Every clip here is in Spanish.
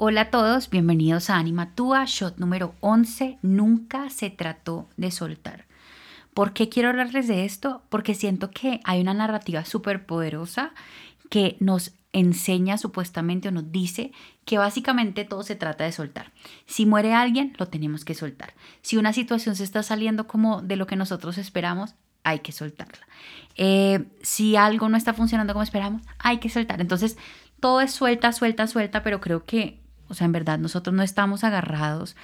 Hola a todos, bienvenidos a Anima Tua, shot número 11. Nunca se trató de soltar. ¿Por qué quiero hablarles de esto? Porque siento que hay una narrativa súper poderosa que nos enseña supuestamente o nos dice que básicamente todo se trata de soltar. Si muere alguien, lo tenemos que soltar. Si una situación se está saliendo como de lo que nosotros esperamos, hay que soltarla. Eh, si algo no está funcionando como esperamos, hay que soltar. Entonces, todo es suelta, suelta, suelta, pero creo que o sea, en verdad nosotros no estamos agarrados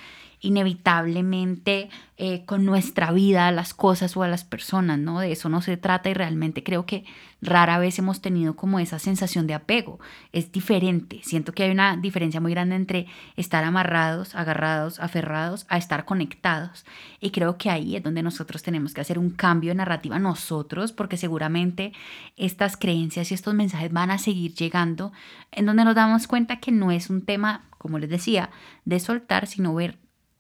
inevitablemente eh, con nuestra vida a las cosas o a las personas, ¿no? De eso no se trata y realmente creo que rara vez hemos tenido como esa sensación de apego. Es diferente. Siento que hay una diferencia muy grande entre estar amarrados, agarrados, aferrados, a estar conectados. Y creo que ahí es donde nosotros tenemos que hacer un cambio de narrativa nosotros, porque seguramente estas creencias y estos mensajes van a seguir llegando, en donde nos damos cuenta que no es un tema como les decía, de soltar, sino ver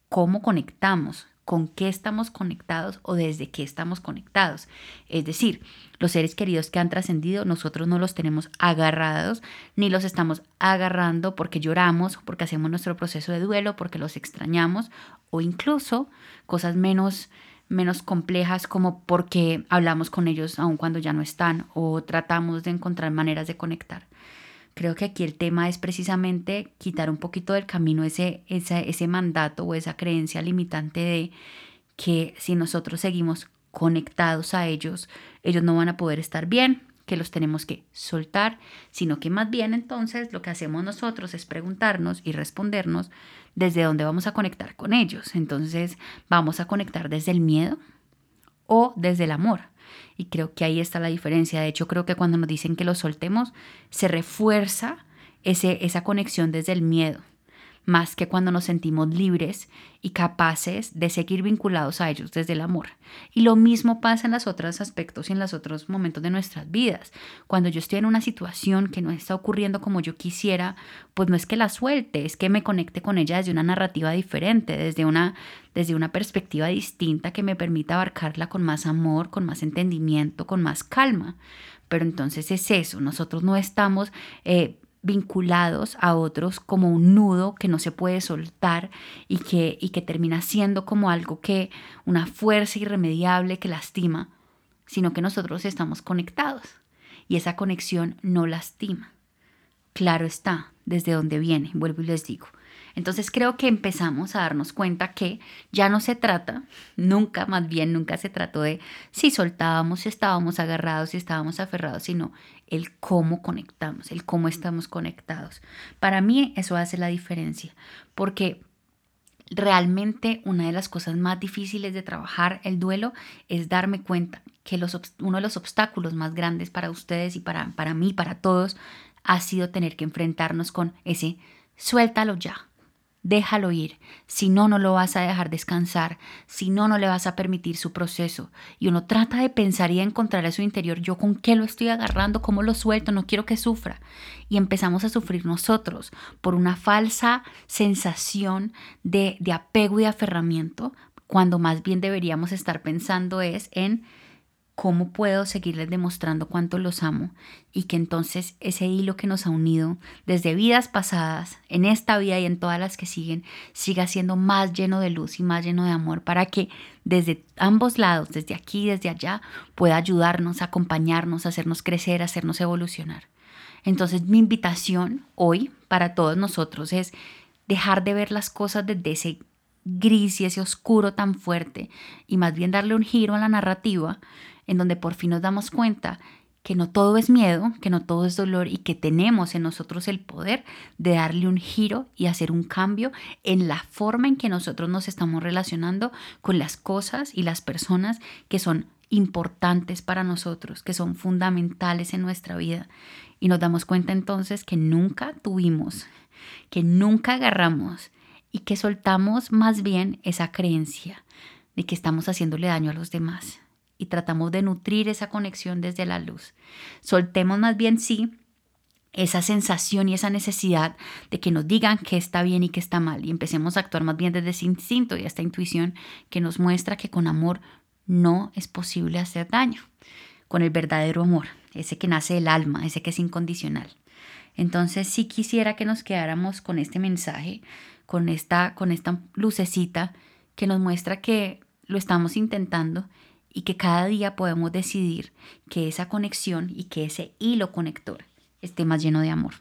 cómo conectamos, con qué estamos conectados o desde qué estamos conectados. Es decir, los seres queridos que han trascendido, nosotros no los tenemos agarrados, ni los estamos agarrando porque lloramos, porque hacemos nuestro proceso de duelo, porque los extrañamos, o incluso cosas menos menos complejas como porque hablamos con ellos aun cuando ya no están o tratamos de encontrar maneras de conectar. Creo que aquí el tema es precisamente quitar un poquito del camino ese, ese, ese mandato o esa creencia limitante de que si nosotros seguimos conectados a ellos, ellos no van a poder estar bien, que los tenemos que soltar, sino que más bien entonces lo que hacemos nosotros es preguntarnos y respondernos desde dónde vamos a conectar con ellos. Entonces, vamos a conectar desde el miedo o desde el amor. Y creo que ahí está la diferencia. De hecho, creo que cuando nos dicen que lo soltemos, se refuerza ese, esa conexión desde el miedo más que cuando nos sentimos libres y capaces de seguir vinculados a ellos desde el amor. Y lo mismo pasa en los otros aspectos y en los otros momentos de nuestras vidas. Cuando yo estoy en una situación que no está ocurriendo como yo quisiera, pues no es que la suelte, es que me conecte con ella desde una narrativa diferente, desde una, desde una perspectiva distinta que me permita abarcarla con más amor, con más entendimiento, con más calma. Pero entonces es eso, nosotros no estamos eh, vinculados a otros como un nudo que no se puede soltar y que, y que termina siendo como algo que, una fuerza irremediable que lastima, sino que nosotros estamos conectados y esa conexión no lastima. Claro está, desde dónde viene, vuelvo y les digo. Entonces creo que empezamos a darnos cuenta que ya no se trata, nunca, más bien nunca se trató de si soltábamos, si estábamos agarrados, si estábamos aferrados, sino el cómo conectamos, el cómo estamos conectados. Para mí eso hace la diferencia, porque realmente una de las cosas más difíciles de trabajar el duelo es darme cuenta que los, uno de los obstáculos más grandes para ustedes y para, para mí, para todos, ha sido tener que enfrentarnos con ese suéltalo ya, déjalo ir, si no, no lo vas a dejar descansar, si no, no le vas a permitir su proceso. Y uno trata de pensar y de encontrar a su interior, yo con qué lo estoy agarrando, cómo lo suelto, no quiero que sufra. Y empezamos a sufrir nosotros por una falsa sensación de, de apego y aferramiento, cuando más bien deberíamos estar pensando es en ¿Cómo puedo seguirles demostrando cuánto los amo y que entonces ese hilo que nos ha unido desde vidas pasadas, en esta vida y en todas las que siguen, siga siendo más lleno de luz y más lleno de amor para que desde ambos lados, desde aquí y desde allá, pueda ayudarnos, acompañarnos, hacernos crecer, hacernos evolucionar? Entonces mi invitación hoy para todos nosotros es dejar de ver las cosas desde ese gris y ese oscuro tan fuerte y más bien darle un giro a la narrativa en donde por fin nos damos cuenta que no todo es miedo, que no todo es dolor y que tenemos en nosotros el poder de darle un giro y hacer un cambio en la forma en que nosotros nos estamos relacionando con las cosas y las personas que son importantes para nosotros, que son fundamentales en nuestra vida. Y nos damos cuenta entonces que nunca tuvimos, que nunca agarramos y que soltamos más bien esa creencia de que estamos haciéndole daño a los demás y tratamos de nutrir esa conexión desde la luz. Soltemos más bien sí esa sensación y esa necesidad de que nos digan que está bien y que está mal y empecemos a actuar más bien desde ese instinto y esta intuición que nos muestra que con amor no es posible hacer daño, con el verdadero amor, ese que nace del alma, ese que es incondicional. Entonces sí quisiera que nos quedáramos con este mensaje, con esta, con esta lucecita que nos muestra que lo estamos intentando y que cada día podemos decidir que esa conexión y que ese hilo conector esté más lleno de amor.